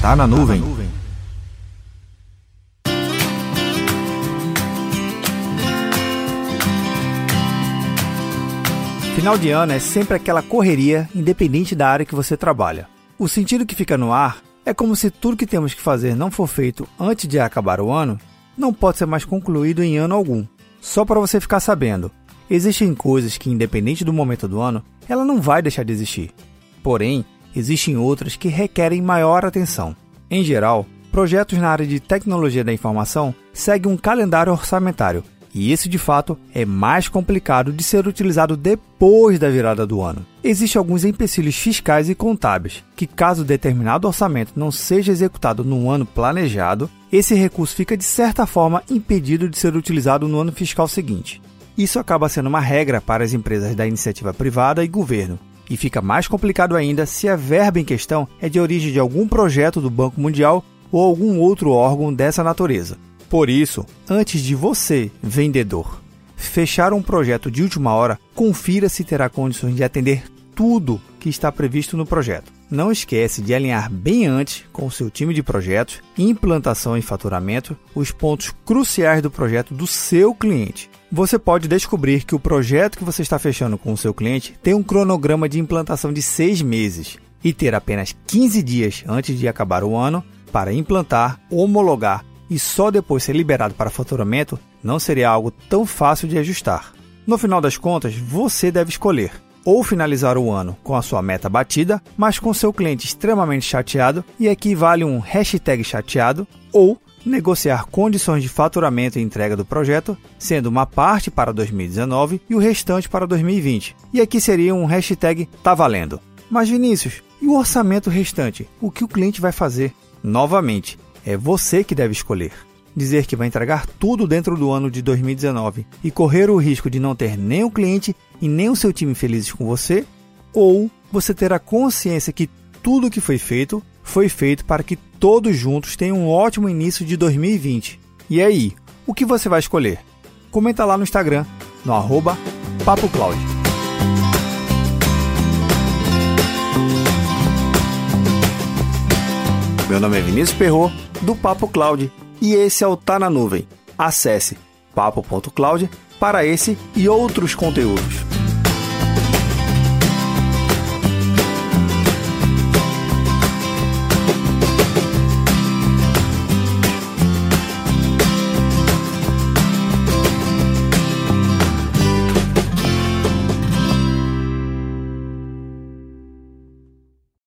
Tá na nuvem. Final de ano é sempre aquela correria, independente da área que você trabalha. O sentido que fica no ar é como se tudo que temos que fazer não for feito antes de acabar o ano, não pode ser mais concluído em ano algum. Só para você ficar sabendo, existem coisas que, independente do momento do ano, ela não vai deixar de existir. Porém, existem outras que requerem maior atenção. Em geral, projetos na área de tecnologia da informação seguem um calendário orçamentário e esse, de fato, é mais complicado de ser utilizado depois da virada do ano. Existem alguns empecilhos fiscais e contábeis que, caso determinado orçamento não seja executado no ano planejado, esse recurso fica de certa forma impedido de ser utilizado no ano fiscal seguinte. Isso acaba sendo uma regra para as empresas da iniciativa privada e governo, e fica mais complicado ainda se a verba em questão é de origem de algum projeto do Banco Mundial ou algum outro órgão dessa natureza. Por isso, antes de você, vendedor, fechar um projeto de última hora, confira se terá condições de atender tudo que está previsto no projeto. Não esquece de alinhar bem antes com o seu time de projetos, implantação e faturamento os pontos cruciais do projeto do seu cliente. Você pode descobrir que o projeto que você está fechando com o seu cliente tem um cronograma de implantação de seis meses e ter apenas 15 dias antes de acabar o ano para implantar, homologar e só depois ser liberado para faturamento não seria algo tão fácil de ajustar. No final das contas, você deve escolher ou finalizar o ano com a sua meta batida, mas com seu cliente extremamente chateado, e aqui vale um hashtag chateado, ou negociar condições de faturamento e entrega do projeto, sendo uma parte para 2019 e o restante para 2020. E aqui seria um hashtag tá valendo. Mas Vinícius, e o orçamento restante? O que o cliente vai fazer? Novamente, é você que deve escolher. Dizer que vai entregar tudo dentro do ano de 2019 e correr o risco de não ter nem o cliente e nem o seu time felizes com você, ou você ter a consciência que tudo que foi feito foi feito para que todos juntos tenham um ótimo início de 2020. E aí, o que você vai escolher? Comenta lá no Instagram, no arroba. Meu nome é Vinícius Perro do Papo Cloud e esse é o Tá na Nuvem. Acesse papo.cloud para esse e outros conteúdos.